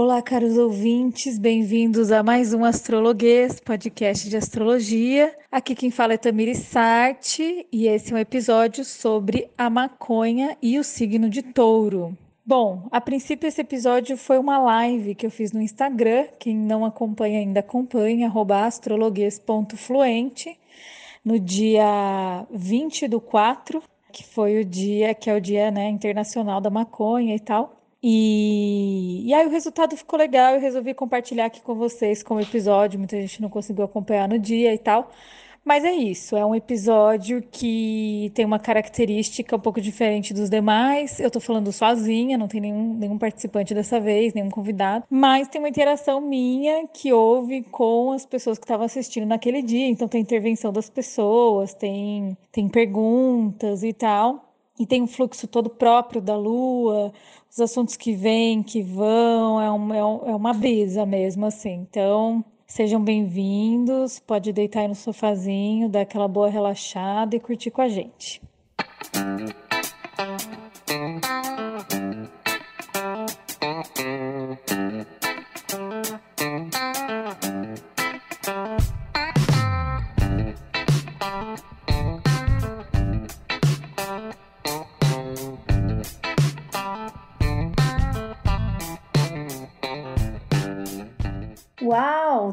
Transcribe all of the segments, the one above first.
Olá, caros ouvintes, bem-vindos a mais um Astrologuês, podcast de astrologia. Aqui quem fala é Tamiri Sarte e esse é um episódio sobre a maconha e o signo de touro. Bom, a princípio esse episódio foi uma live que eu fiz no Instagram. Quem não acompanha ainda acompanha, astrologuês.fluente, no dia 20 do 4, que foi o dia que é o dia né, internacional da maconha e tal. E, e aí o resultado ficou legal, eu resolvi compartilhar aqui com vocês como episódio, muita gente não conseguiu acompanhar no dia e tal. Mas é isso, é um episódio que tem uma característica um pouco diferente dos demais. Eu tô falando sozinha, não tem nenhum, nenhum participante dessa vez, nenhum convidado, mas tem uma interação minha que houve com as pessoas que estavam assistindo naquele dia. Então tem intervenção das pessoas, tem, tem perguntas e tal. E tem um fluxo todo próprio da Lua, os assuntos que vêm, que vão, é, um, é, é uma brisa mesmo, assim. Então, sejam bem-vindos, pode deitar aí no sofazinho, dar aquela boa relaxada e curtir com a gente.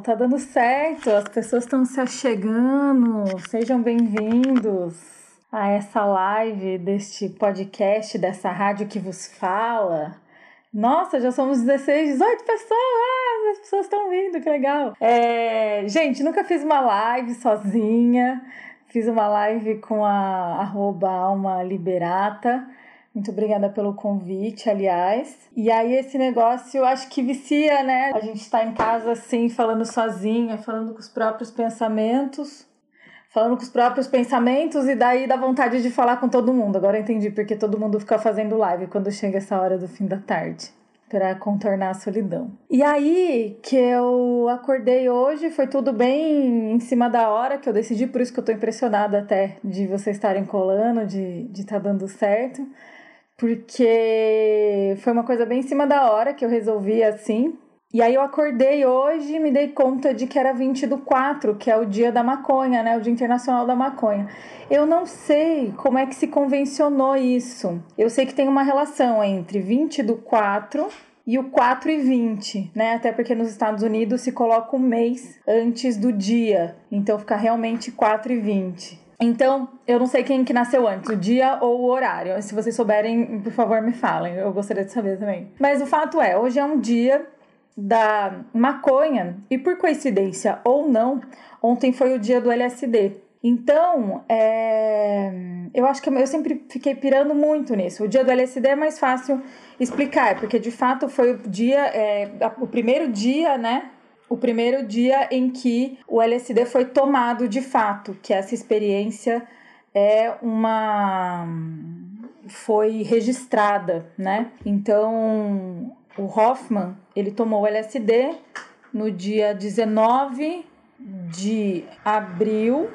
Tá dando certo, as pessoas estão se achegando. Sejam bem-vindos a essa live deste podcast, dessa rádio que vos fala. Nossa, já somos 16, 18 pessoas! As pessoas estão vindo, que legal! É, gente, nunca fiz uma live sozinha. Fiz uma live com a arroba Alma Liberata. Muito obrigada pelo convite, aliás. E aí, esse negócio, eu acho que vicia, né? A gente tá em casa assim, falando sozinha, falando com os próprios pensamentos, falando com os próprios pensamentos, e daí dá vontade de falar com todo mundo. Agora eu entendi porque todo mundo fica fazendo live quando chega essa hora do fim da tarde. Para contornar a solidão. E aí que eu acordei hoje, foi tudo bem em cima da hora que eu decidi, por isso que eu tô impressionada até de vocês estarem colando, de estar tá dando certo porque foi uma coisa bem em cima da hora que eu resolvi assim. E aí eu acordei hoje e me dei conta de que era 20 do 4, que é o dia da maconha, né? O Dia Internacional da Maconha. Eu não sei como é que se convencionou isso. Eu sei que tem uma relação entre 20 do 4 e o 4 e 20, né? Até porque nos Estados Unidos se coloca um mês antes do dia. Então fica realmente 4 e 20. Então, eu não sei quem que nasceu antes, o dia ou o horário. Se vocês souberem, por favor, me falem. Eu gostaria de saber também. Mas o fato é, hoje é um dia da maconha e por coincidência ou não, ontem foi o dia do LSD. Então, é... eu acho que eu sempre fiquei pirando muito nisso. O dia do LSD é mais fácil explicar, porque de fato foi o dia, é, o primeiro dia, né, o primeiro dia em que o LSD foi tomado de fato, que essa experiência é uma foi registrada, né? Então, o Hoffman, ele tomou o LSD no dia 19 de abril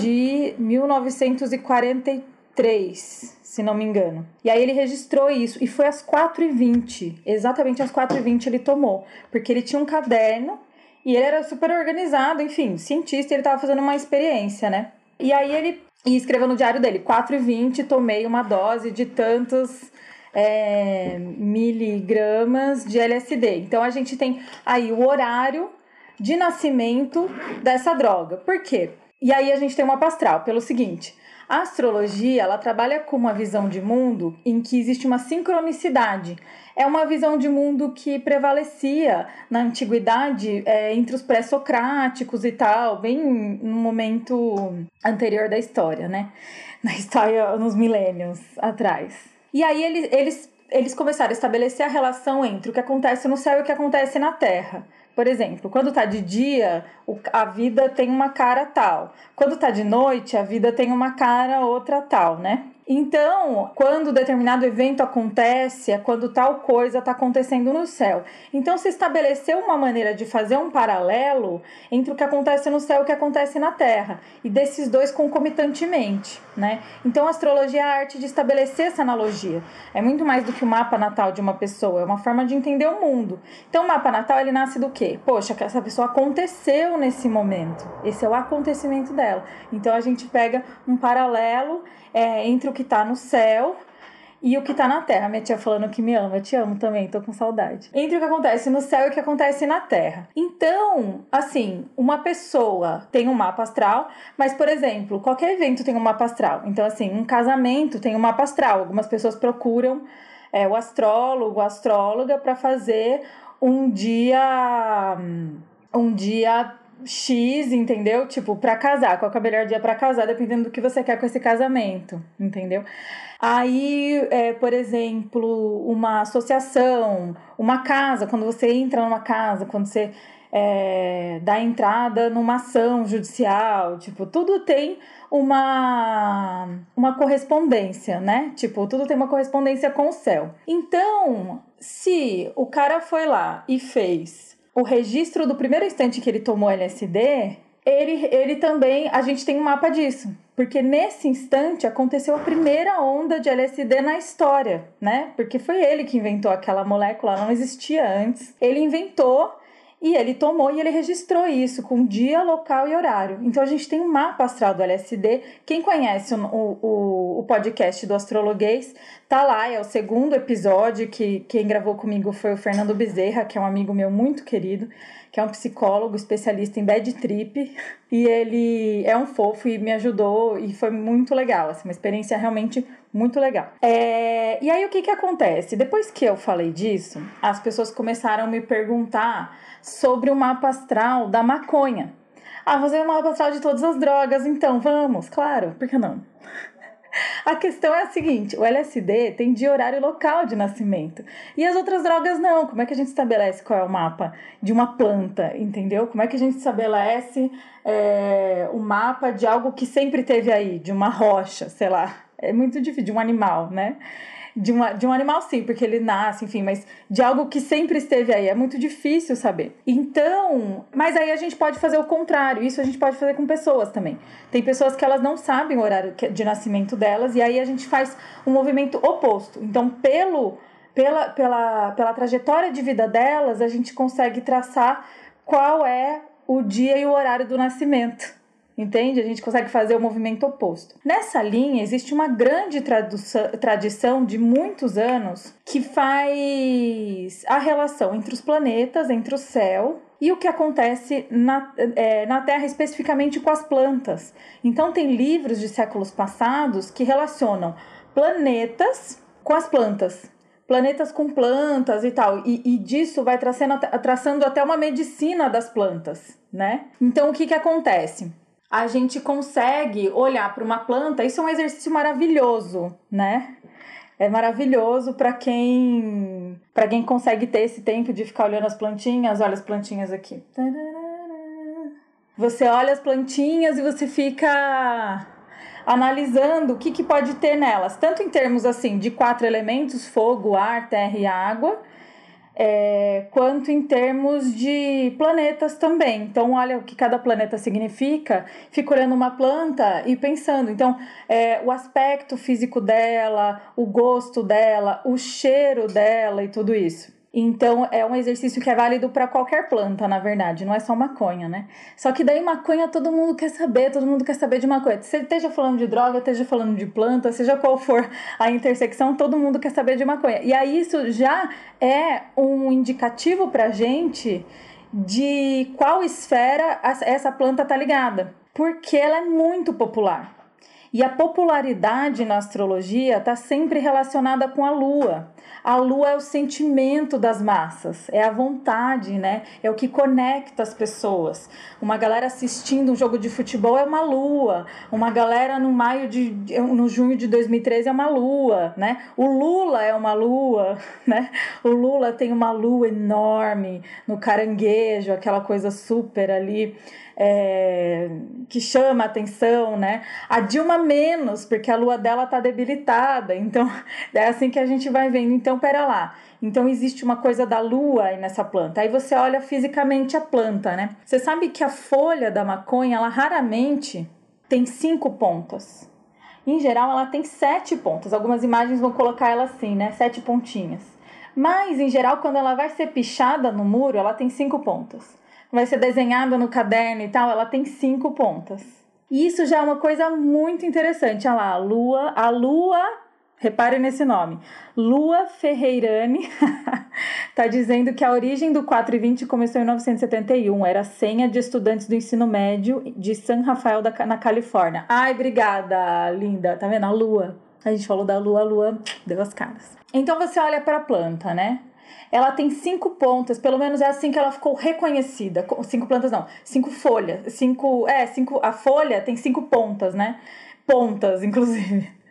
de 1943, se não me engano. E aí ele registrou isso e foi às 4h20, exatamente às 4h20 ele tomou, porque ele tinha um caderno e ele era super organizado, enfim, cientista, ele estava fazendo uma experiência, né? E aí ele escreveu no diário dele: 4 e 20, tomei uma dose de tantos é, miligramas de LSD. Então a gente tem aí o horário de nascimento dessa droga. Por quê? E aí a gente tem uma pastral, pelo seguinte. A astrologia, ela trabalha com uma visão de mundo em que existe uma sincronicidade é uma visão de mundo que prevalecia na antiguidade é, entre os pré-socráticos e tal, bem no momento anterior da história, né? Na história, nos milênios atrás. E aí eles, eles, eles começaram a estabelecer a relação entre o que acontece no céu e o que acontece na terra. Por exemplo, quando tá de dia, a vida tem uma cara tal. Quando tá de noite, a vida tem uma cara outra tal, né? Então, quando determinado evento acontece, é quando tal coisa está acontecendo no céu. Então, se estabeleceu uma maneira de fazer um paralelo entre o que acontece no céu e o que acontece na Terra, e desses dois concomitantemente, né? Então, a astrologia é a arte de estabelecer essa analogia. É muito mais do que o mapa natal de uma pessoa, é uma forma de entender o mundo. Então, o mapa natal ele nasce do quê? Poxa, que essa pessoa aconteceu nesse momento. Esse é o acontecimento dela. Então, a gente pega um paralelo é, entre o que está no céu e o que tá na terra. Minha tia falando que me ama, eu te amo também, tô com saudade. Entre o que acontece no céu e o que acontece na terra. Então, assim, uma pessoa tem um mapa astral, mas, por exemplo, qualquer evento tem um mapa astral. Então, assim, um casamento tem um mapa astral. Algumas pessoas procuram é, o astrólogo, a astróloga, para fazer um dia. Um dia X, entendeu? Tipo, para casar, qual é o melhor dia para casar, dependendo do que você quer com esse casamento, entendeu? Aí, é, por exemplo, uma associação, uma casa, quando você entra numa casa, quando você é, dá entrada numa ação judicial, tipo, tudo tem uma, uma correspondência, né? Tipo, tudo tem uma correspondência com o céu. Então, se o cara foi lá e fez o registro do primeiro instante que ele tomou LSD, ele, ele também, a gente tem um mapa disso. Porque nesse instante aconteceu a primeira onda de LSD na história, né? Porque foi ele que inventou aquela molécula, não existia antes. Ele inventou e ele tomou e ele registrou isso com dia, local e horário. Então a gente tem um mapa astral do LSD. Quem conhece o, o, o podcast do Astrologuês, tá lá, é o segundo episódio que quem gravou comigo foi o Fernando Bezerra, que é um amigo meu muito querido, que é um psicólogo especialista em bad trip. E ele é um fofo e me ajudou e foi muito legal, assim, uma experiência realmente muito legal. É, e aí o que que acontece? Depois que eu falei disso, as pessoas começaram a me perguntar sobre o mapa astral da maconha. Ah, fazer o mapa astral de todas as drogas, então vamos, claro, por que não? A questão é a seguinte: o LSD tem dia, horário local de nascimento. E as outras drogas não. Como é que a gente estabelece qual é o mapa de uma planta, entendeu? Como é que a gente estabelece é, o mapa de algo que sempre teve aí, de uma rocha, sei lá. É muito difícil, de um animal, né? de, uma, de um animal sim, porque ele nasce, enfim, mas de algo que sempre esteve aí. É muito difícil saber. Então, mas aí a gente pode fazer o contrário. Isso a gente pode fazer com pessoas também. Tem pessoas que elas não sabem o horário de nascimento delas, e aí a gente faz um movimento oposto. Então, pelo, pela, pela, pela trajetória de vida delas, a gente consegue traçar qual é o dia e o horário do nascimento. Entende? A gente consegue fazer o movimento oposto. Nessa linha, existe uma grande tradição de muitos anos que faz a relação entre os planetas, entre o céu e o que acontece na, é, na Terra, especificamente com as plantas. Então, tem livros de séculos passados que relacionam planetas com as plantas planetas com plantas e tal. E, e disso vai traçando, traçando até uma medicina das plantas, né? Então, o que, que acontece? A gente consegue olhar para uma planta. Isso é um exercício maravilhoso, né? É maravilhoso para quem para quem consegue ter esse tempo de ficar olhando as plantinhas. Olha as plantinhas aqui. Você olha as plantinhas e você fica analisando o que, que pode ter nelas, tanto em termos assim de quatro elementos: fogo, ar, terra e água é, quanto em termos de planetas também. Então, olha o que cada planeta significa, fica olhando uma planta e pensando. Então, é, o aspecto físico dela, o gosto dela, o cheiro dela e tudo isso. Então é um exercício que é válido para qualquer planta, na verdade, não é só maconha, né? Só que daí maconha todo mundo quer saber, todo mundo quer saber de maconha. Você esteja falando de droga, esteja falando de planta, seja qual for a intersecção, todo mundo quer saber de maconha. E aí isso já é um indicativo pra gente de qual esfera essa planta tá ligada, porque ela é muito popular. E a popularidade na astrologia está sempre relacionada com a lua. A lua é o sentimento das massas, é a vontade, né? É o que conecta as pessoas. Uma galera assistindo um jogo de futebol é uma lua. Uma galera no maio de no junho de 2013 é uma lua, né? O Lula é uma lua, né? O Lula tem uma lua enorme no caranguejo, aquela coisa super ali é, que chama atenção, né? A Dilma menos, porque a lua dela tá debilitada. Então, é assim que a gente vai vendo. Então, pera lá. Então, existe uma coisa da lua aí nessa planta. Aí você olha fisicamente a planta, né? Você sabe que a folha da maconha, ela raramente tem cinco pontas. Em geral, ela tem sete pontas. Algumas imagens vão colocar ela assim, né? Sete pontinhas. Mas, em geral, quando ela vai ser pichada no muro, ela tem cinco pontas. Vai ser desenhada no caderno e tal, ela tem cinco pontas. E isso já é uma coisa muito interessante. Olha lá, a lua, a lua, repare nesse nome, Lua Ferreirani, está dizendo que a origem do 4 e 20 começou em 1971. Era senha de estudantes do ensino médio de San Rafael, da, na Califórnia. Ai, obrigada, linda. Tá vendo? A lua. A gente falou da lua, a lua deu as caras. Então você olha para a planta, né? Ela tem cinco pontas, pelo menos é assim que ela ficou reconhecida. Cinco plantas não, cinco folhas. Cinco. É, cinco. A folha tem cinco pontas, né? Pontas, inclusive.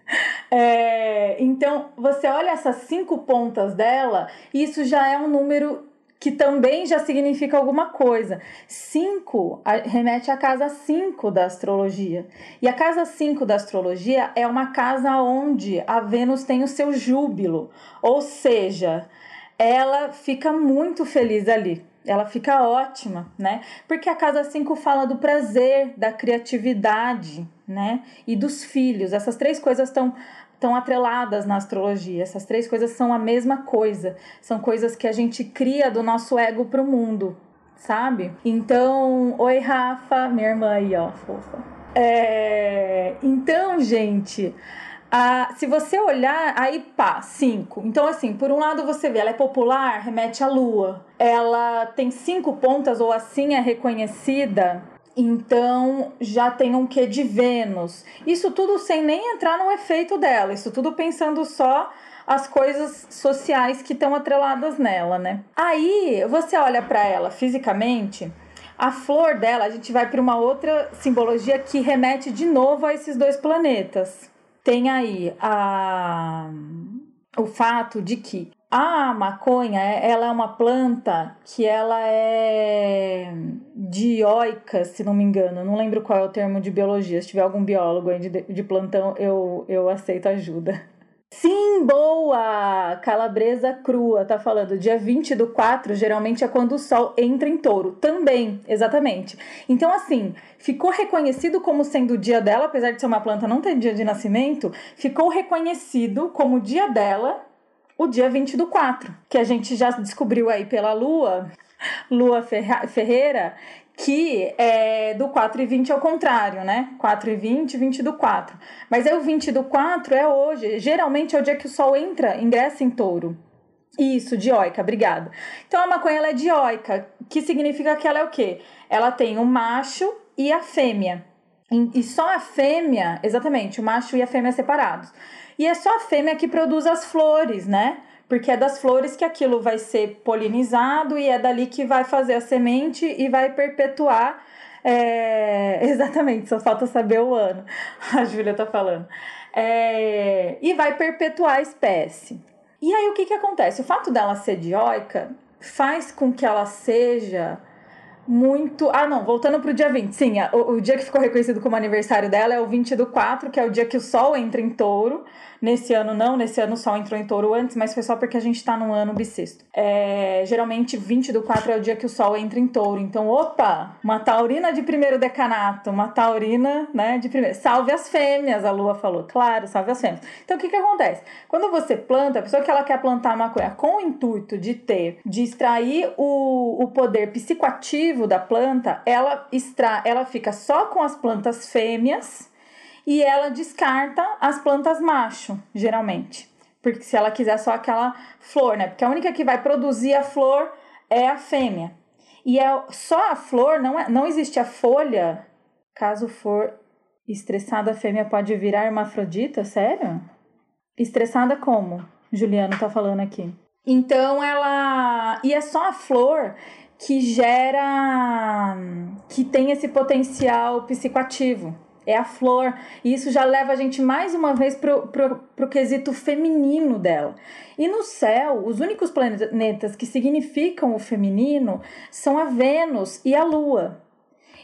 É, então, você olha essas cinco pontas dela, isso já é um número que também já significa alguma coisa. Cinco remete à casa 5 da astrologia. E a casa 5 da astrologia é uma casa onde a Vênus tem o seu júbilo, ou seja, ela fica muito feliz ali. Ela fica ótima, né? Porque a casa 5 fala do prazer, da criatividade, né? E dos filhos. Essas três coisas estão estão atreladas na astrologia. Essas três coisas são a mesma coisa. São coisas que a gente cria do nosso ego para o mundo, sabe? Então, oi Rafa, minha irmã aí, ó, fofa. É... Então, gente, a... se você olhar, aí pá, cinco. Então, assim, por um lado você vê, ela é popular, remete à lua. Ela tem cinco pontas, ou assim é reconhecida então já tem um quê de Vênus. Isso tudo sem nem entrar no efeito dela, isso tudo pensando só as coisas sociais que estão atreladas nela, né? Aí você olha para ela fisicamente, a flor dela, a gente vai para uma outra simbologia que remete de novo a esses dois planetas. Tem aí a o fato de que a maconha, ela é uma planta que ela é dioica, se não me engano. Não lembro qual é o termo de biologia. Se tiver algum biólogo aí de, de plantão, eu, eu aceito ajuda. Sim, boa! Calabresa crua, tá falando. Dia 20 do 4, geralmente é quando o sol entra em touro. Também, exatamente. Então, assim, ficou reconhecido como sendo o dia dela, apesar de ser uma planta não ter dia de nascimento, ficou reconhecido como o dia dela o dia 20 do 4, que a gente já descobriu aí pela Lua, Lua Ferreira, que é do 4 e 20 ao contrário, né? 4 e 20, 20 do 4. Mas é o 20 do 4 é hoje. Geralmente é o dia que o Sol entra, ingressa em touro. Isso, dioica, obrigada. Então a maconha ela é dioica, que significa que ela é o quê? Ela tem o macho e a fêmea. E só a fêmea, exatamente, o macho e a fêmea separados. E é só a fêmea que produz as flores, né? Porque é das flores que aquilo vai ser polinizado e é dali que vai fazer a semente e vai perpetuar. É... Exatamente, só falta saber o ano. A Júlia tá falando. É... E vai perpetuar a espécie. E aí o que, que acontece? O fato dela ser dioica faz com que ela seja muito. Ah, não, voltando pro dia 20. Sim, o, o, dia que ficou reconhecido como aniversário dela é o 20 do 4, que é o dia que o Sol entra em touro. Nesse ano não, nesse ano o Sol entrou em touro antes, mas foi só porque a gente tá num ano bissexto. É, geralmente 20 do 4 é o dia que o Sol entra em touro. Então, opa, uma taurina de primeiro decanato, uma taurina, né, de primeiro. Salve as fêmeas, a Lua falou. Claro, salve as fêmeas. Então, o que que acontece? Quando você planta, a pessoa que ela quer plantar maconha com o intuito de ter, de extrair o, o poder psicoativo da planta, ela, extra, ela fica só com as plantas fêmeas e ela descarta as plantas macho, geralmente. Porque se ela quiser só aquela flor, né? Porque a única que vai produzir a flor é a fêmea. E é só a flor, não, é, não existe a folha. Caso for estressada, a fêmea pode virar hermafrodita? Sério? Estressada como? Juliano tá falando aqui. Então ela. E é só a flor que gera. que tem esse potencial psicoativo é a flor. E isso já leva a gente mais uma vez pro, pro, pro quesito feminino dela. E no céu, os únicos planetas que significam o feminino são a Vênus e a Lua.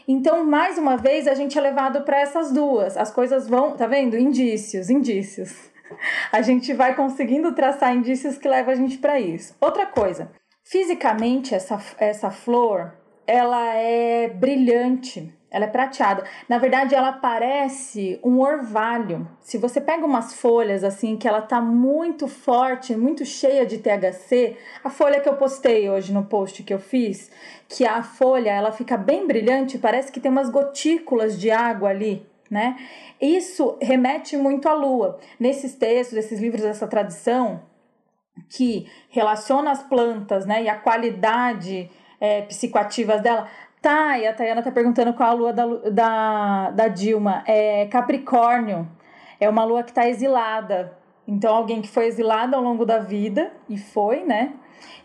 Então, mais uma vez, a gente é levado para essas duas. As coisas vão, tá vendo? Indícios, indícios. A gente vai conseguindo traçar indícios que levam a gente para isso. Outra coisa, fisicamente essa, essa flor, ela é brilhante. Ela é prateada. Na verdade, ela parece um orvalho. Se você pega umas folhas assim que ela tá muito forte, muito cheia de THC, a folha que eu postei hoje no post que eu fiz, que a folha ela fica bem brilhante, parece que tem umas gotículas de água ali, né? Isso remete muito à lua. Nesses textos, esses livros dessa tradição que relaciona as plantas, né, e a qualidade é, psicoativas dela, Tá, e a Tayana tá perguntando qual a lua da, da, da Dilma. É Capricórnio. É uma lua que tá exilada. Então, alguém que foi exilado ao longo da vida, e foi, né?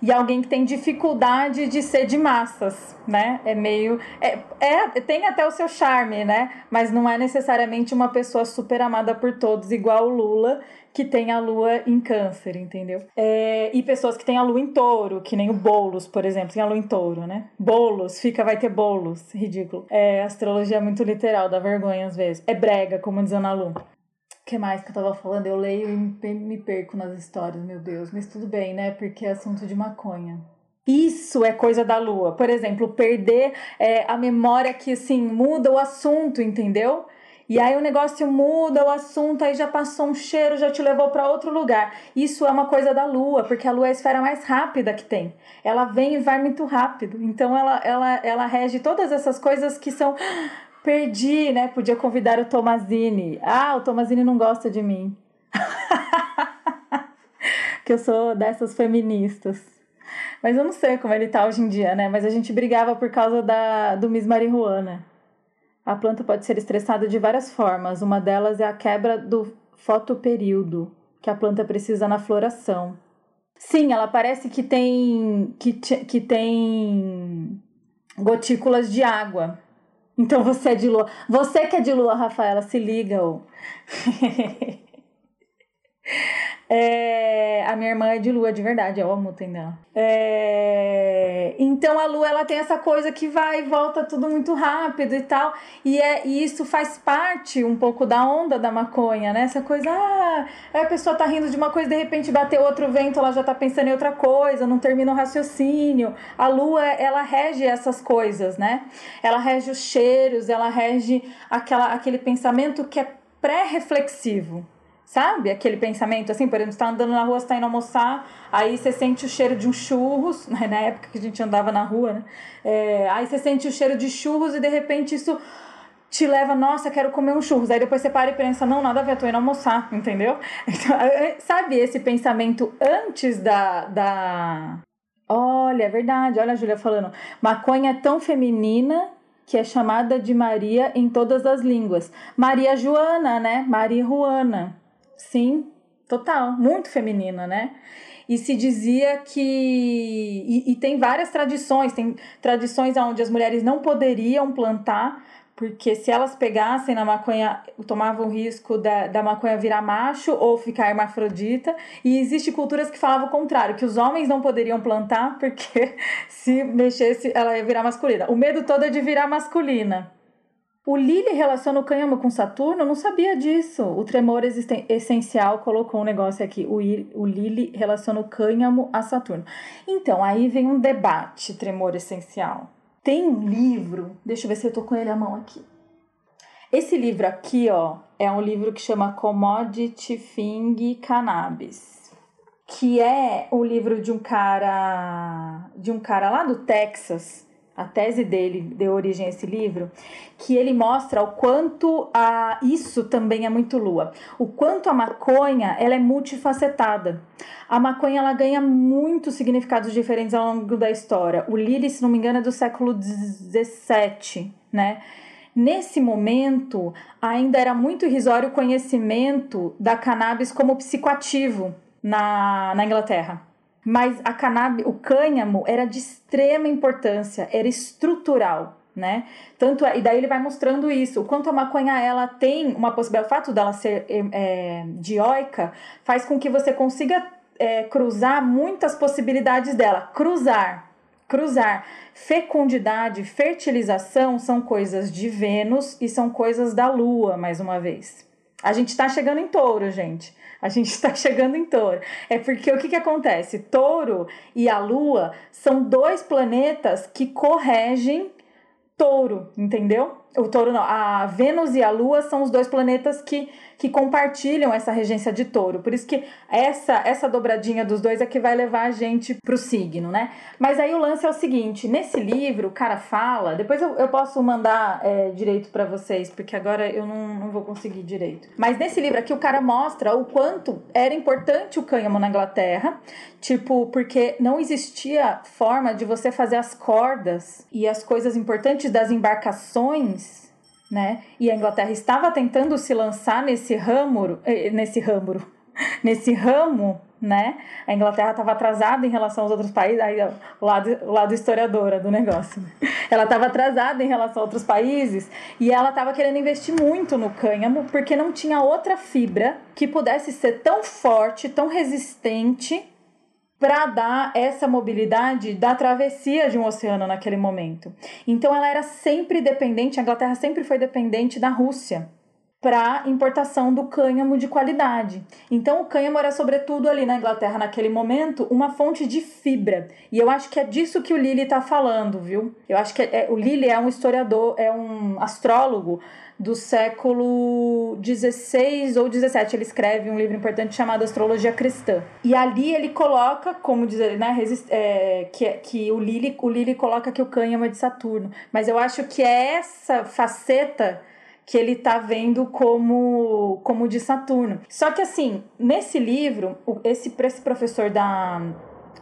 E alguém que tem dificuldade de ser de massas, né? É meio. É, é, tem até o seu charme, né? Mas não é necessariamente uma pessoa super amada por todos, igual o Lula, que tem a lua em câncer, entendeu? É, e pessoas que têm a lua em touro, que nem o Boulos, por exemplo, tem a lua em touro, né? Bolos, fica, vai ter bolos, ridículo. É, astrologia é muito literal, dá vergonha às vezes. É brega, como diz Ana Lu. Que mais que eu tava falando? Eu leio e me perco nas histórias, meu Deus. Mas tudo bem, né? Porque é assunto de maconha. Isso é coisa da lua. Por exemplo, perder é, a memória que, assim, muda o assunto, entendeu? E aí o negócio muda, o assunto aí já passou um cheiro, já te levou para outro lugar. Isso é uma coisa da lua, porque a lua é a esfera mais rápida que tem. Ela vem e vai muito rápido. Então ela ela ela rege todas essas coisas que são perdi, né? Podia convidar o Tomazini. Ah, o Tomazini não gosta de mim. que eu sou dessas feministas. Mas eu não sei como ele tá hoje em dia, né? Mas a gente brigava por causa da, do Miss Marihuana. A planta pode ser estressada de várias formas. Uma delas é a quebra do fotoperíodo que a planta precisa na floração. Sim, ela parece que tem que, que tem gotículas de água. Então você é de lua. Você que é de lua, Rafaela, se liga. -o. É, a minha irmã é de lua de verdade, eu amo o dela. É, então a lua ela tem essa coisa que vai e volta tudo muito rápido e tal. E, é, e isso faz parte um pouco da onda da maconha, né? Essa coisa, ah, a pessoa tá rindo de uma coisa, de repente bateu outro vento, ela já tá pensando em outra coisa, não termina o raciocínio. A lua, ela rege essas coisas, né? Ela rege os cheiros, ela rege aquela, aquele pensamento que é pré-reflexivo. Sabe? Aquele pensamento assim, por exemplo, você tá andando na rua, você tá indo almoçar, aí você sente o cheiro de um churros, né? na época que a gente andava na rua, né? É, aí você sente o cheiro de churros e de repente isso te leva, nossa, quero comer um churros. Aí depois você para e pensa, não, nada a ver, tô indo almoçar, entendeu? Então, é, é, sabe esse pensamento antes da, da. Olha, é verdade, olha a Júlia falando. Maconha é tão feminina que é chamada de Maria em todas as línguas. Maria Joana, né? Maria Juana. Sim, total, muito feminina, né? E se dizia que. E, e, tem várias tradições, tem tradições onde as mulheres não poderiam plantar, porque se elas pegassem na maconha, tomavam o risco da, da maconha virar macho ou ficar hermafrodita. E existe culturas que falavam o contrário, que os homens não poderiam plantar, porque se mexesse, ela ia virar masculina. O medo todo é de virar masculina. O Lili relaciona o cânhamo com Saturno? Eu não sabia disso. O tremor essencial colocou um negócio aqui. O, o Lili relaciona o cânhamo a Saturno. Então, aí vem um debate, tremor essencial. Tem um livro, deixa eu ver se eu tô com ele à mão aqui. Esse livro aqui, ó, é um livro que chama Commodity Thing Cannabis, que é um livro de um cara, de um cara lá do Texas, a tese dele deu origem a esse livro, que ele mostra o quanto a isso também é muito lua, o quanto a maconha ela é multifacetada. A maconha ela ganha muitos significados diferentes ao longo da história. O Lili, se não me engano, é do século 17, né? Nesse momento, ainda era muito irrisório o conhecimento da cannabis como psicoativo na, na Inglaterra. Mas a cannabis, o cânhamo era de extrema importância, era estrutural, né? Tanto é, e daí ele vai mostrando isso, o quanto a maconha ela tem uma possibilidade, o fato dela ser é, dioica faz com que você consiga é, cruzar muitas possibilidades dela. Cruzar, cruzar. Fecundidade, fertilização são coisas de Vênus e são coisas da Lua, mais uma vez. A gente está chegando em touro, gente. A gente está chegando em touro. É porque o que, que acontece? Touro e a Lua são dois planetas que corregem touro, entendeu? O touro não, a Vênus e a Lua são os dois planetas que, que compartilham essa regência de touro. Por isso que essa essa dobradinha dos dois é que vai levar a gente pro signo, né? Mas aí o lance é o seguinte: nesse livro, o cara fala. Depois eu, eu posso mandar é, direito para vocês, porque agora eu não, não vou conseguir direito. Mas nesse livro aqui, o cara mostra o quanto era importante o cânhamo na Inglaterra. Tipo, porque não existia forma de você fazer as cordas e as coisas importantes das embarcações né? E a Inglaterra estava tentando se lançar nesse ramo, eh, nesse ramo, nesse ramo, né? A Inglaterra estava atrasada em relação aos outros países, aí o lado, o lado historiadora do negócio. Ela estava atrasada em relação a outros países e ela estava querendo investir muito no cânhamo porque não tinha outra fibra que pudesse ser tão forte, tão resistente para dar essa mobilidade da travessia de um oceano naquele momento. Então ela era sempre dependente, a Inglaterra sempre foi dependente da Rússia para importação do cânhamo de qualidade. Então o cânhamo era sobretudo ali na Inglaterra naquele momento uma fonte de fibra. E eu acho que é disso que o Lilly está falando, viu? Eu acho que é, o Lilly é um historiador, é um astrólogo do século XVI ou XVII. Ele escreve um livro importante chamado Astrologia Cristã. E ali ele coloca, como dizer, né, é, que, que o Lili, o Lili coloca que o cânhamo é de Saturno. Mas eu acho que é essa faceta que ele tá vendo como, como de Saturno. Só que assim, nesse livro, esse, esse professor da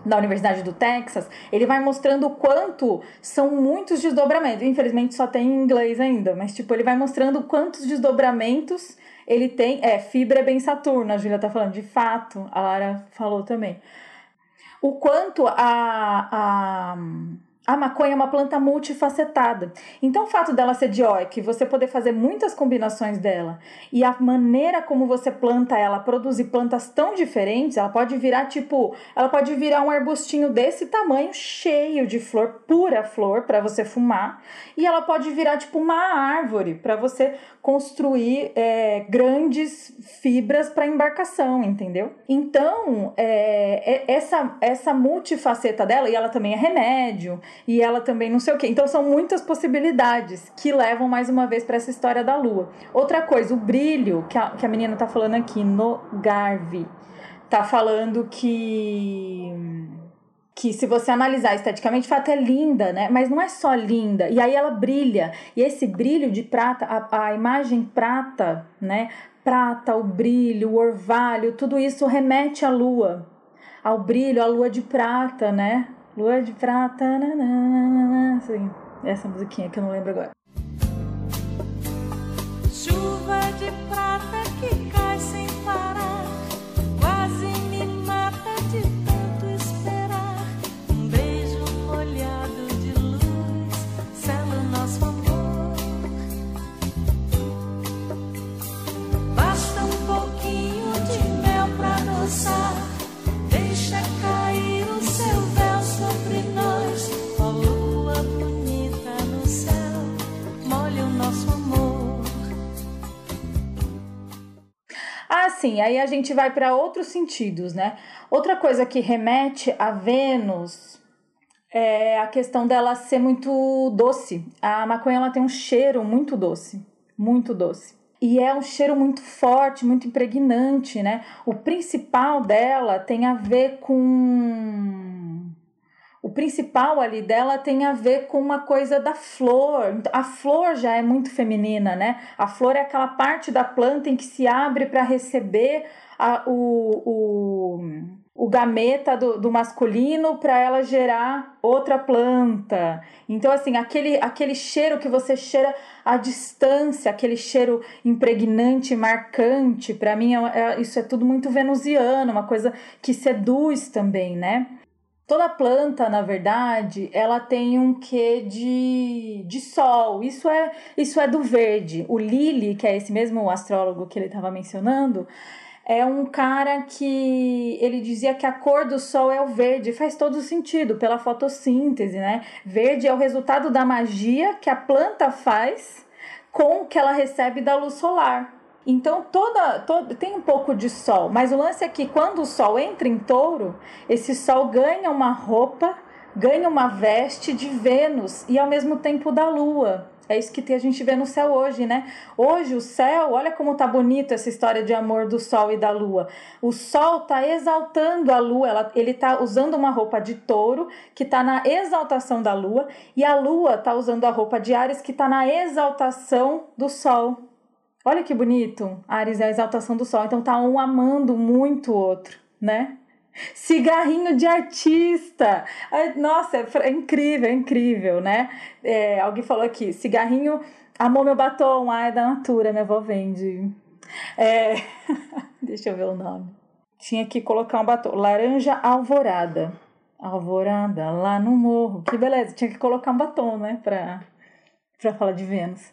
da Universidade do Texas, ele vai mostrando o quanto são muitos desdobramentos. Infelizmente só tem em inglês ainda, mas tipo, ele vai mostrando quantos desdobramentos ele tem. É, fibra é bem Saturno, a Julia tá falando, de fato, a Lara falou também. O quanto a, a a maconha é uma planta multifacetada. Então, o fato dela ser dioica você poder fazer muitas combinações dela e a maneira como você planta ela, produzir plantas tão diferentes, ela pode virar tipo, ela pode virar um arbustinho desse tamanho, cheio de flor, pura flor para você fumar, e ela pode virar tipo uma árvore para você construir é, grandes fibras para embarcação, entendeu? Então, é, é, essa, essa multifaceta dela, e ela também é remédio, e ela também não sei o que. Então, são muitas possibilidades que levam mais uma vez para essa história da lua. Outra coisa, o brilho que a, que a menina tá falando aqui no Garvey, tá falando que que se você analisar esteticamente, de fato é linda, né? Mas não é só linda. E aí ela brilha. E esse brilho de prata, a, a imagem prata, né? Prata, o brilho, o orvalho, tudo isso remete à lua. Ao brilho, à lua de prata, né? Lua de prata, nanana, assim, essa musiquinha que eu não lembro agora. Chuva de prata que cai Ah, sim, aí a gente vai para outros sentidos, né? Outra coisa que remete a Vênus é a questão dela ser muito doce. A maconha ela tem um cheiro muito doce, muito doce e é um cheiro muito forte, muito impregnante, né? O principal dela tem a ver com o principal ali dela tem a ver com uma coisa da flor. A flor já é muito feminina, né? A flor é aquela parte da planta em que se abre para receber a, o, o o gameta do, do masculino para ela gerar outra planta. Então, assim, aquele, aquele cheiro que você cheira à distância, aquele cheiro impregnante, marcante, para mim, é, é, isso é tudo muito venusiano, uma coisa que seduz também, né? Toda planta, na verdade, ela tem um quê de, de sol. Isso é isso é do verde. O Lili, que é esse mesmo astrólogo que ele estava mencionando, é um cara que ele dizia que a cor do sol é o verde, faz todo sentido pela fotossíntese, né? Verde é o resultado da magia que a planta faz com o que ela recebe da luz solar. Então toda, toda tem um pouco de sol, mas o lance é que quando o sol entra em touro, esse sol ganha uma roupa, ganha uma veste de Vênus e ao mesmo tempo da lua. É isso que a gente vê no céu hoje, né? Hoje o céu, olha como tá bonito essa história de amor do sol e da lua. O sol tá exaltando a lua, ela, ele tá usando uma roupa de touro que tá na exaltação da lua, e a lua tá usando a roupa de Ares que tá na exaltação do sol. Olha que bonito. Ares é a exaltação do sol, então tá um amando muito o outro, né? Cigarrinho de artista. Nossa, é incrível, é incrível, né? É, alguém falou aqui, cigarrinho, amou meu batom, ah, é da Natura, minha avó vende. É, deixa eu ver o nome. Tinha que colocar um batom. Laranja alvorada. Alvorada lá no morro. Que beleza, tinha que colocar um batom, né? Pra, pra falar de Vênus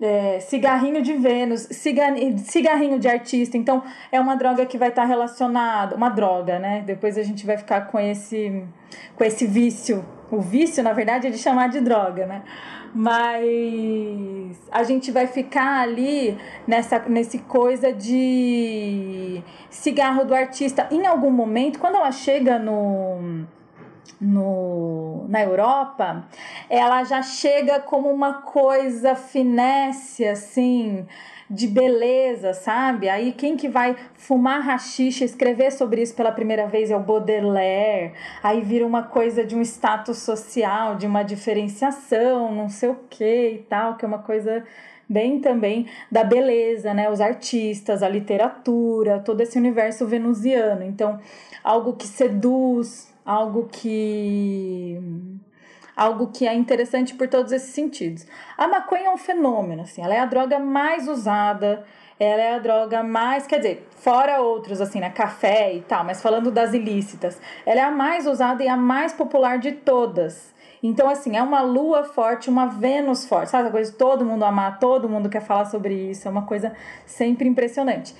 é, cigarrinho de Vênus, cigarrinho de artista. Então, é uma droga que vai estar relacionada, uma droga, né? Depois a gente vai ficar com esse, com esse vício. O vício, na verdade, é de chamar de droga, né? Mas a gente vai ficar ali nessa nesse coisa de cigarro do artista. Em algum momento, quando ela chega no no, na Europa, ela já chega como uma coisa finesse, assim, de beleza, sabe? Aí quem que vai fumar rachixa, escrever sobre isso pela primeira vez é o Baudelaire. Aí vira uma coisa de um status social, de uma diferenciação, não sei o que e tal, que é uma coisa bem também da beleza, né? Os artistas, a literatura, todo esse universo venusiano. Então, algo que seduz, algo que algo que é interessante por todos esses sentidos. A maconha é um fenômeno, assim, ela é a droga mais usada, ela é a droga mais, quer dizer, fora outros assim, né, café e tal, mas falando das ilícitas, ela é a mais usada e a mais popular de todas. Então, assim, é uma lua forte, uma Vênus forte, sabe? A coisa de todo mundo amar, todo mundo quer falar sobre isso, é uma coisa sempre impressionante.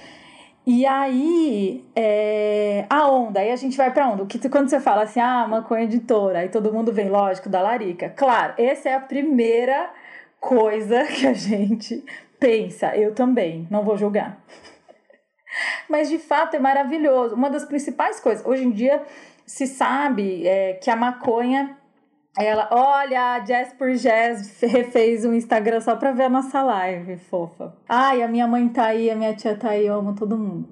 E aí, é, a onda, aí a gente vai pra onda. Que, quando você fala assim, ah, maconha editora, aí todo mundo vem, lógico, da Larica. Claro, essa é a primeira coisa que a gente pensa. Eu também, não vou julgar. Mas de fato é maravilhoso. Uma das principais coisas, hoje em dia se sabe é, que a maconha ela, olha, a Jess por Jess refez um Instagram só pra ver a nossa live, fofa. Ai, a minha mãe tá aí, a minha tia tá aí, eu amo todo mundo.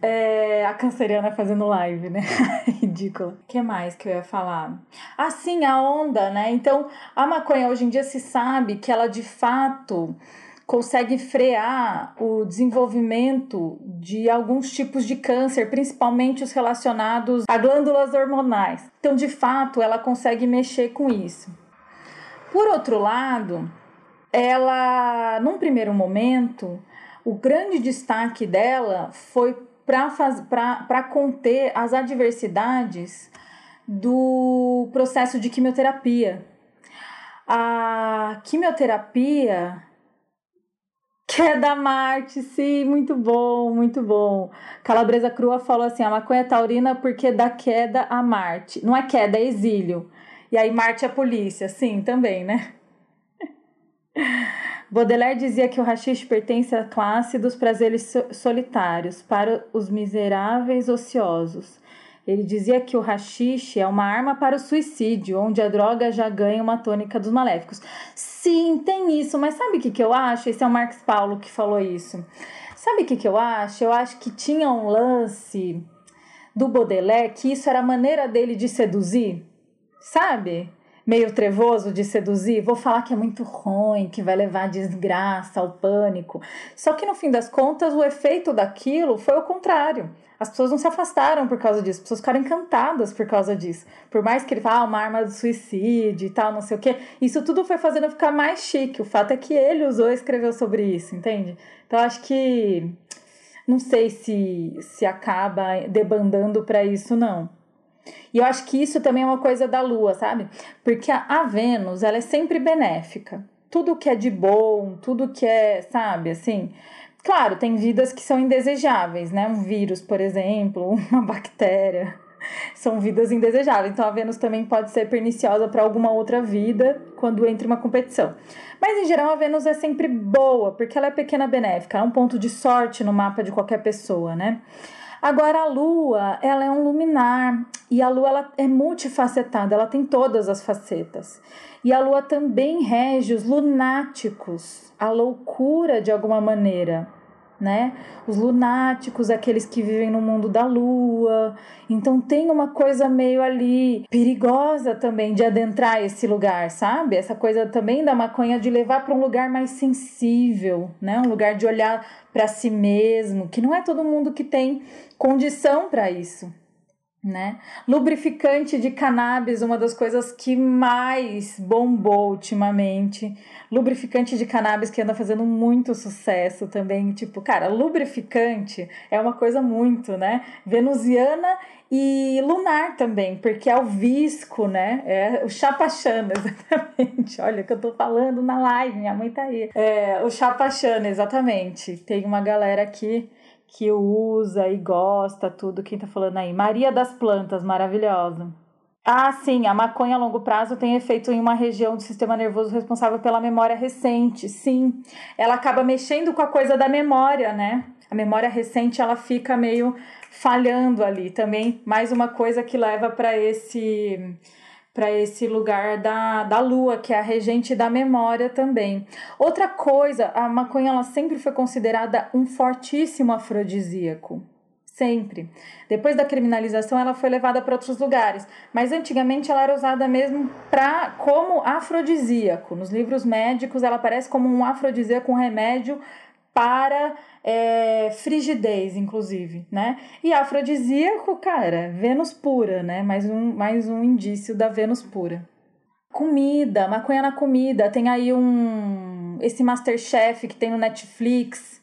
É, a canceriana fazendo live, né? Ridícula. O que mais que eu ia falar? Ah, sim, a onda, né? Então, a maconha hoje em dia se sabe que ela de fato consegue frear o desenvolvimento de alguns tipos de câncer, principalmente os relacionados a glândulas hormonais. Então, de fato, ela consegue mexer com isso. Por outro lado, ela, num primeiro momento, o grande destaque dela foi para conter as adversidades do processo de quimioterapia. A quimioterapia Queda Marte, sim, muito bom, muito bom. Calabresa Crua falou assim: a maconha é taurina porque dá queda a Marte. Não é queda, é exílio. E aí Marte é polícia, sim, também, né? Baudelaire dizia que o rachixe pertence à classe dos prazeres solitários, para os miseráveis ociosos. Ele dizia que o rachixe é uma arma para o suicídio, onde a droga já ganha uma tônica dos maléficos. Sim, tem isso, mas sabe o que, que eu acho? Esse é o Marcos Paulo que falou isso. Sabe o que, que eu acho? Eu acho que tinha um lance do Baudelaire que isso era a maneira dele de seduzir, sabe? Meio trevoso de seduzir. Vou falar que é muito ruim, que vai levar à desgraça, ao pânico. Só que no fim das contas, o efeito daquilo foi o contrário as pessoas não se afastaram por causa disso, as pessoas ficaram encantadas por causa disso. Por mais que ele fale, ah, uma arma do suicídio e tal, não sei o quê, isso tudo foi fazendo ficar mais chique. O fato é que ele usou e escreveu sobre isso, entende? Então acho que não sei se se acaba debandando para isso não. E eu acho que isso também é uma coisa da lua, sabe? Porque a, a Vênus, ela é sempre benéfica. Tudo que é de bom, tudo que é, sabe, assim, Claro, tem vidas que são indesejáveis, né? Um vírus, por exemplo, uma bactéria. São vidas indesejáveis. Então a Vênus também pode ser perniciosa para alguma outra vida quando entra uma competição. Mas em geral a Vênus é sempre boa, porque ela é pequena benéfica, é um ponto de sorte no mapa de qualquer pessoa, né? Agora a Lua, ela é um luminar e a Lua ela é multifacetada, ela tem todas as facetas. E a Lua também rege os lunáticos, a loucura de alguma maneira né? Os lunáticos, aqueles que vivem no mundo da lua. Então tem uma coisa meio ali perigosa também de adentrar esse lugar, sabe? Essa coisa também da maconha de levar para um lugar mais sensível, né? Um lugar de olhar para si mesmo, que não é todo mundo que tem condição para isso né? Lubrificante de cannabis, uma das coisas que mais bombou ultimamente. Lubrificante de cannabis que anda fazendo muito sucesso também. Tipo, cara, lubrificante é uma coisa muito, né? Venusiana e lunar também, porque é o visco, né? É o chapachana, exatamente. Olha que eu tô falando na live, minha mãe tá aí. É, o chapachana, exatamente. Tem uma galera aqui que usa e gosta, tudo. Quem tá falando aí? Maria das Plantas, maravilhosa. Ah, sim, a maconha a longo prazo tem efeito em uma região do sistema nervoso responsável pela memória recente. Sim, ela acaba mexendo com a coisa da memória, né? A memória recente ela fica meio falhando ali também. Mais uma coisa que leva para esse para esse lugar da, da lua, que é a regente da memória também. Outra coisa, a maconha ela sempre foi considerada um fortíssimo afrodisíaco. Sempre. Depois da criminalização, ela foi levada para outros lugares, mas antigamente ela era usada mesmo pra, como afrodisíaco. Nos livros médicos, ela aparece como um afrodisíaco, um remédio para é, frigidez, inclusive, né? E afrodisíaco, cara, Vênus pura, né? Mais um, mais um indício da Vênus pura. Comida, maconha na comida. Tem aí um. Esse Masterchef que tem no Netflix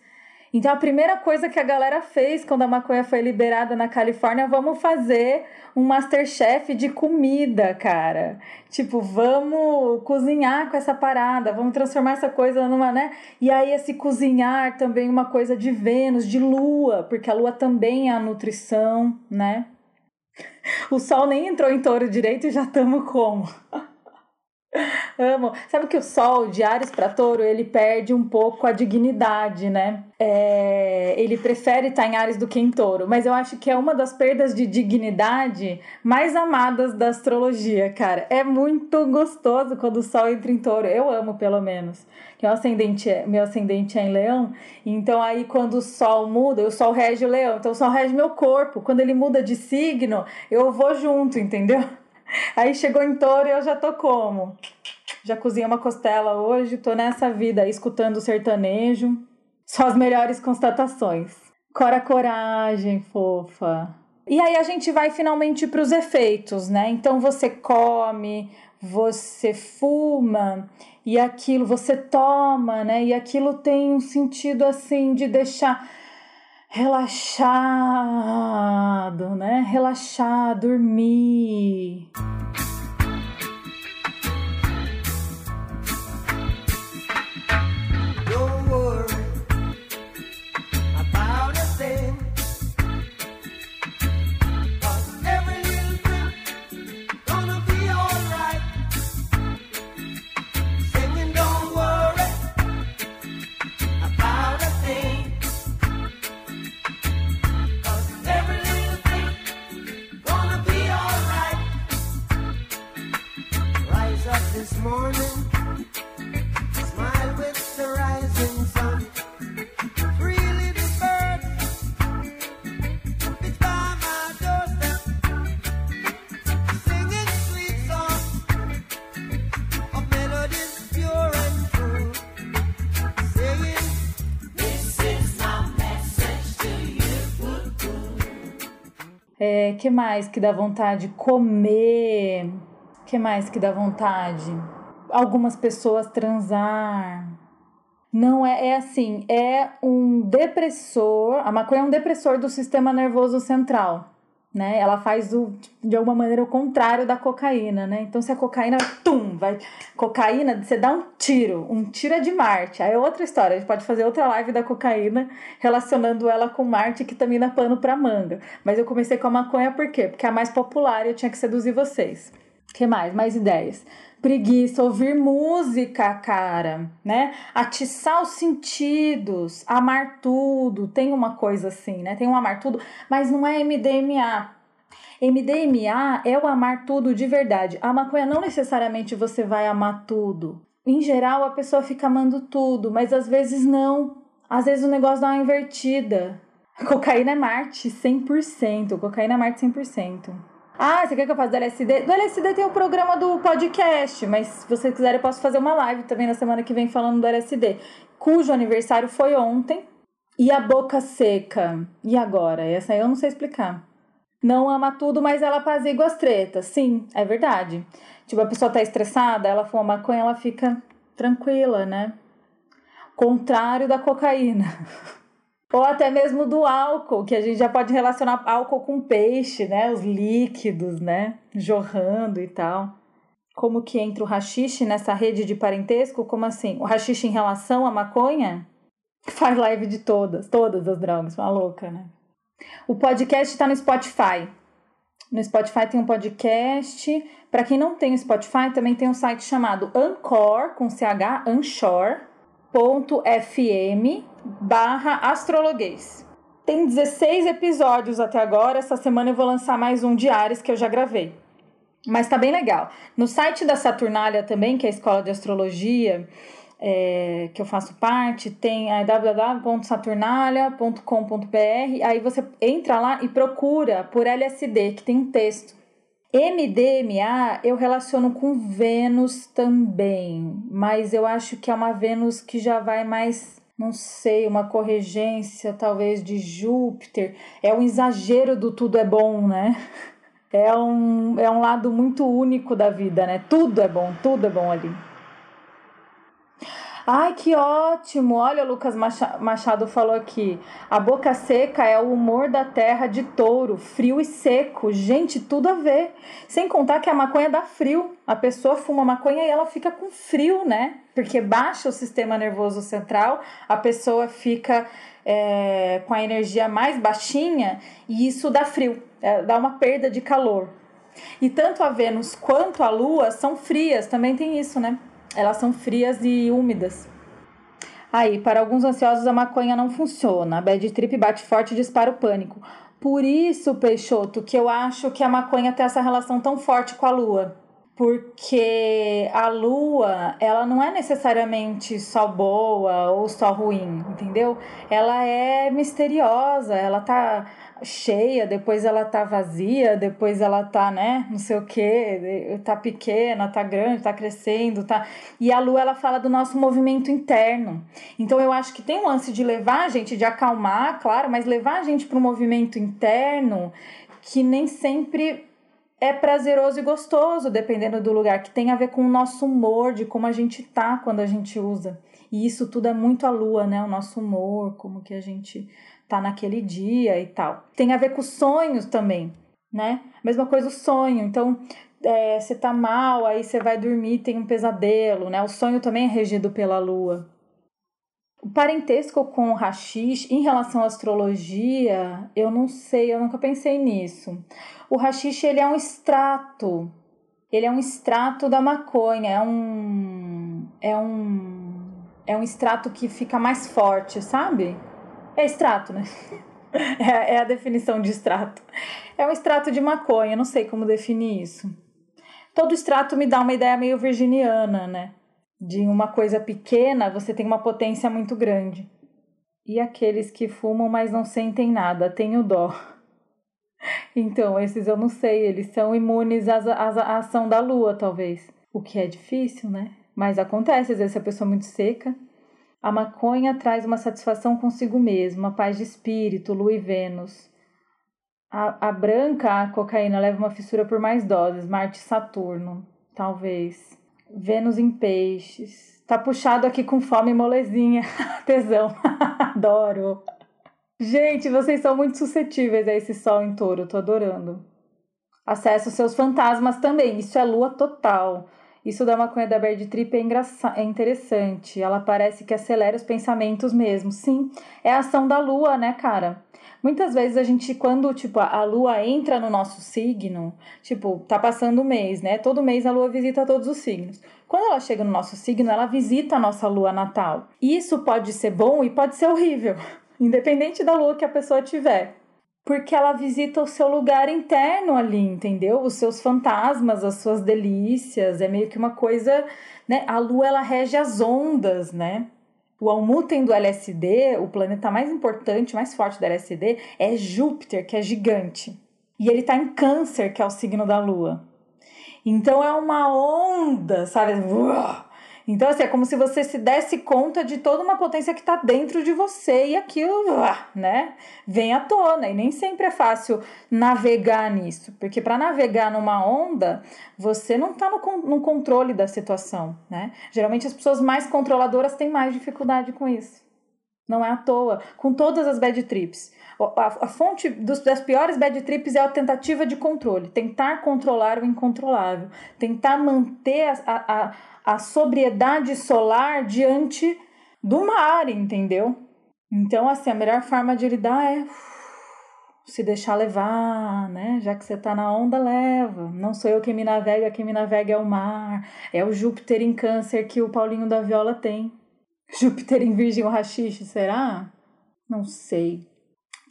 então a primeira coisa que a galera fez quando a maconha foi liberada na Califórnia, vamos fazer um masterchef de comida, cara. Tipo, vamos cozinhar com essa parada, vamos transformar essa coisa numa, né? E aí esse cozinhar também uma coisa de Vênus, de lua, porque a lua também é a nutrição, né? O sol nem entrou em touro direito e já estamos como? Amo. Sabe que o sol de Ares para Touro ele perde um pouco a dignidade, né? É, ele prefere estar em Ares do que em Touro, mas eu acho que é uma das perdas de dignidade mais amadas da astrologia, cara. É muito gostoso quando o Sol entra em Touro. Eu amo, pelo menos. O ascendente é, meu ascendente é em Leão, então aí quando o Sol muda, o Sol rege o Leão, então o Sol rege meu corpo. Quando ele muda de signo, eu vou junto, entendeu? Aí chegou em touro e eu já tô como? Já cozinhei uma costela hoje, tô nessa vida escutando sertanejo. Só as melhores constatações. Cora coragem, fofa. E aí a gente vai finalmente para os efeitos, né? Então você come, você fuma e aquilo você toma, né? E aquilo tem um sentido assim de deixar relaxado, né? Relaxar, dormir. É, que mais que dá vontade? Comer. que mais que dá vontade? Algumas pessoas transar. Não é, é assim, é um depressor. A maconha é um depressor do sistema nervoso central, né? Ela faz o, de alguma maneira o contrário da cocaína, né? Então se a cocaína, tum, vai cocaína, você dá um tiro, um tiro é de Marte. Aí é outra história, a gente pode fazer outra live da cocaína relacionando ela com Marte que também dá pano para manga. Mas eu comecei com a maconha por quê? Porque é a mais popular e eu tinha que seduzir vocês. Que mais? Mais ideias preguiça, ouvir música, cara, né? Atiçar os sentidos, amar tudo. Tem uma coisa assim, né? Tem um amar tudo, mas não é MDMA. MDMA é o amar tudo de verdade. A maconha não necessariamente você vai amar tudo. Em geral, a pessoa fica amando tudo, mas às vezes não. Às vezes o negócio dá uma invertida. Cocaína é Marte 100%. Cocaína é Marte 100%. Ah, você quer que eu faça do LSD? Do LSD tem o programa do podcast, mas se você quiser eu posso fazer uma live também na semana que vem falando do LSD, cujo aniversário foi ontem. E a boca seca? E agora? Essa aí eu não sei explicar. Não ama tudo, mas ela apazigua as tretas. Sim, é verdade. Tipo, a pessoa tá estressada, ela fuma maconha, ela fica tranquila, né? Contrário da cocaína. Ou até mesmo do álcool, que a gente já pode relacionar álcool com peixe, né? Os líquidos, né? Jorrando e tal. Como que entra o rachixe nessa rede de parentesco? Como assim? O rachixe em relação à maconha? Faz live de todas, todas as drogas, uma louca, né? O podcast está no Spotify. No Spotify tem um podcast. Para quem não tem o Spotify, também tem um site chamado Anchor, com CH, Anchor.fm barra astrologuês. Tem 16 episódios até agora. Essa semana eu vou lançar mais um de Ares que eu já gravei. Mas tá bem legal. No site da Saturnália também, que é a escola de astrologia, é, que eu faço parte, tem a www.saturnalia.com.br. Aí você entra lá e procura por LSD, que tem um texto. MDMA eu relaciono com Vênus também, mas eu acho que é uma Vênus que já vai mais não sei, uma corregência talvez de Júpiter. É um exagero do tudo é bom, né? É um, é um lado muito único da vida, né? Tudo é bom, tudo é bom ali. Ai, que ótimo! Olha, o Lucas Machado falou aqui. A boca seca é o humor da terra de touro, frio e seco. Gente, tudo a ver. Sem contar que a maconha dá frio. A pessoa fuma maconha e ela fica com frio, né? Porque baixa o sistema nervoso central, a pessoa fica é, com a energia mais baixinha e isso dá frio, é, dá uma perda de calor. E tanto a Vênus quanto a Lua são frias, também tem isso, né? Elas são frias e úmidas. Aí, para alguns ansiosos, a maconha não funciona. A bad trip bate forte e dispara o pânico. Por isso, Peixoto, que eu acho que a maconha tem essa relação tão forte com a lua. Porque a lua, ela não é necessariamente só boa ou só ruim, entendeu? Ela é misteriosa, ela tá cheia, depois ela tá vazia, depois ela tá, né, não sei o que, tá pequena, tá grande, tá crescendo, tá. E a lua ela fala do nosso movimento interno. Então eu acho que tem um lance de levar a gente, de acalmar, claro, mas levar a gente para um movimento interno que nem sempre é prazeroso e gostoso, dependendo do lugar, que tem a ver com o nosso humor, de como a gente tá quando a gente usa. E isso tudo é muito a lua, né? O nosso humor, como que a gente tá naquele dia e tal. Tem a ver com sonhos também, né? Mesma coisa o sonho. Então, é, você tá mal, aí você vai dormir, tem um pesadelo, né? O sonho também é regido pela lua. O parentesco com o rachixe, em relação à astrologia, eu não sei, eu nunca pensei nisso. O rachixe, ele é um extrato. Ele é um extrato da maconha, é um é um é um extrato que fica mais forte, sabe? É extrato, né? É, é a definição de extrato. É um extrato de maconha, não sei como definir isso. Todo extrato me dá uma ideia meio virginiana, né? De uma coisa pequena, você tem uma potência muito grande. E aqueles que fumam, mas não sentem nada, tenho dó. Então, esses eu não sei, eles são imunes à, à, à ação da lua, talvez. O que é difícil, né? Mas acontece, às vezes a pessoa é muito seca a maconha traz uma satisfação consigo mesmo, uma paz de espírito, lua e Vênus. A, a branca, a cocaína, leva uma fissura por mais doses, Marte e Saturno, talvez. Vênus em peixes. Tá puxado aqui com fome e molezinha. Tesão. Adoro. Gente, vocês são muito suscetíveis a esse sol em touro, tô adorando. Acessa os seus fantasmas também, isso é lua total. Isso da maconha da Bad Trip é, é interessante. Ela parece que acelera os pensamentos mesmo. Sim, é a ação da lua, né, cara? Muitas vezes a gente, quando, tipo, a lua entra no nosso signo, tipo, tá passando o mês, né? Todo mês a lua visita todos os signos. Quando ela chega no nosso signo, ela visita a nossa lua natal. Isso pode ser bom e pode ser horrível, independente da lua que a pessoa tiver porque ela visita o seu lugar interno ali, entendeu? Os seus fantasmas, as suas delícias, é meio que uma coisa, né? A lua ela rege as ondas, né? O Almuten do LSD, o planeta mais importante, mais forte do LSD, é Júpiter, que é gigante. E ele tá em Câncer, que é o signo da lua. Então é uma onda, sabe? Uau! Então, assim, é como se você se desse conta de toda uma potência que está dentro de você e aquilo, né, vem à tona. E nem sempre é fácil navegar nisso, porque para navegar numa onda, você não está no, no controle da situação, né? Geralmente as pessoas mais controladoras têm mais dificuldade com isso. Não é à toa, com todas as bad trips. A, a fonte dos, das piores bad trips é a tentativa de controle, tentar controlar o incontrolável, tentar manter a, a, a sobriedade solar diante do mar, entendeu? Então, assim, a melhor forma de lidar é se deixar levar, né? Já que você tá na onda, leva. Não sou eu quem me navega, quem me navega é o mar. É o Júpiter em câncer que o Paulinho da Viola tem. Júpiter em virgem o rachixe, será? Não sei.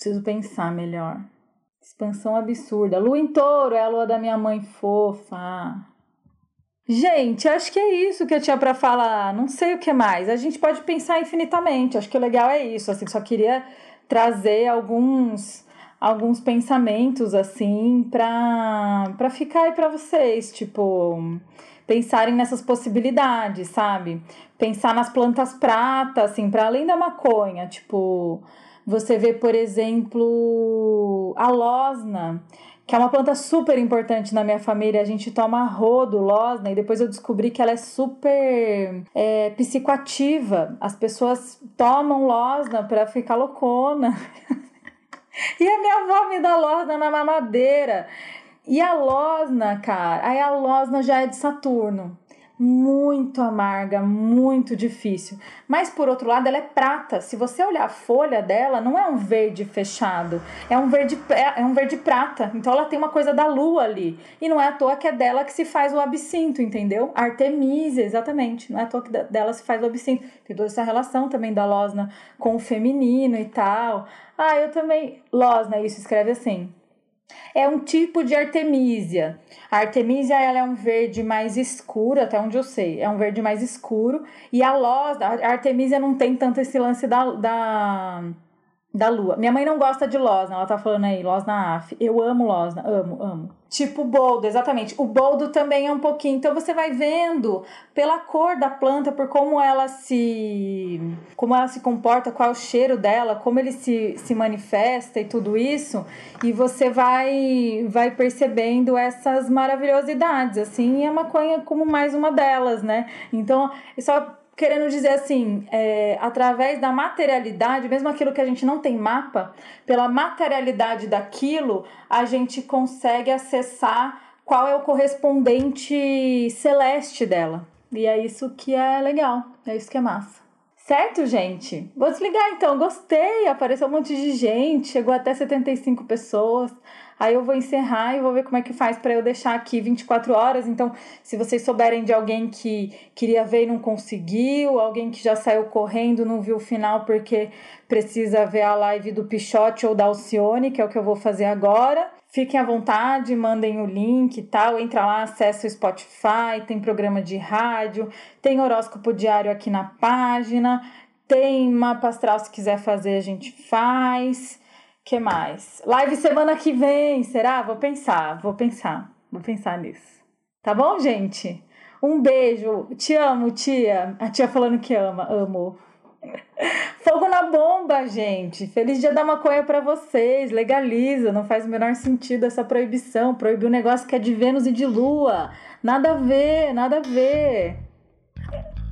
Preciso pensar melhor. Expansão absurda. Lua em touro é a lua da minha mãe fofa. Gente, acho que é isso que eu tinha para falar. Não sei o que mais. A gente pode pensar infinitamente. Acho que o legal é isso. Assim, só queria trazer alguns alguns pensamentos assim para para ficar aí para vocês, tipo, pensarem nessas possibilidades, sabe? Pensar nas plantas prata, assim, para além da maconha, tipo, você vê, por exemplo, a losna que é uma planta super importante na minha família. A gente toma rodo, losna, e depois eu descobri que ela é super é, psicoativa. As pessoas tomam losna para ficar loucona. e a minha avó me dá losna na mamadeira. E a losna, cara, aí a losna já é de Saturno muito amarga, muito difícil. Mas por outro lado, ela é prata. Se você olhar a folha dela, não é um verde fechado, é um verde é, é um verde prata. Então ela tem uma coisa da lua ali. E não é à toa que é dela que se faz o absinto, entendeu? Artemisia, exatamente. Não é à toa que dela se faz o absinto. Tem toda essa relação também da Losna com o feminino e tal. Ah, eu também. Losna, isso escreve assim é um tipo de artemisia. A artemisia ela é um verde mais escuro, até onde eu sei, é um verde mais escuro. E a losna, a artemisia não tem tanto esse lance da, da da lua. Minha mãe não gosta de losna, ela tá falando aí, losna af. Eu amo losna, amo, amo. Tipo boldo, exatamente. O boldo também é um pouquinho. Então você vai vendo pela cor da planta, por como ela se como ela se comporta, qual é o cheiro dela, como ele se, se manifesta e tudo isso, e você vai vai percebendo essas maravilhosidades, assim, e a maconha como mais uma delas, né? Então, só querendo dizer assim, é, através da materialidade, mesmo aquilo que a gente não tem mapa, pela materialidade daquilo, a gente consegue acessar qual é o correspondente celeste dela. E é isso que é legal, é isso que é massa. Certo, gente? Vou desligar então. Gostei, apareceu um monte de gente, chegou até 75 pessoas. Aí eu vou encerrar e vou ver como é que faz para eu deixar aqui 24 horas. Então, se vocês souberem de alguém que queria ver e não conseguiu, alguém que já saiu correndo, não viu o final porque precisa ver a live do Pichote ou da Alcione, que é o que eu vou fazer agora. Fiquem à vontade, mandem o link e tal. Entra lá, acessa o Spotify, tem programa de rádio, tem horóscopo diário aqui na página, tem mapa astral se quiser fazer, a gente faz que mais? Live semana que vem, será? Vou pensar, vou pensar, vou pensar nisso. Tá bom, gente? Um beijo. Te amo, tia. A tia falando que ama, amo. Fogo na bomba, gente. Feliz dia da maconha para vocês. Legaliza, não faz o menor sentido essa proibição. Proibir um negócio que é de Vênus e de Lua. Nada a ver, nada a ver.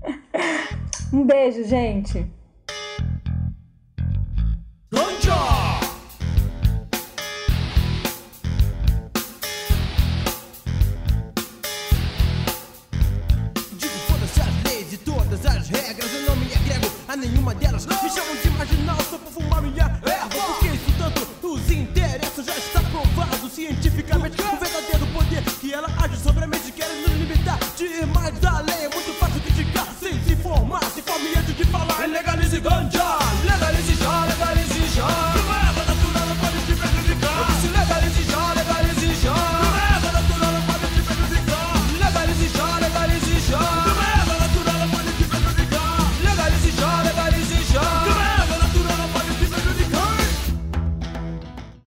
Um beijo, gente.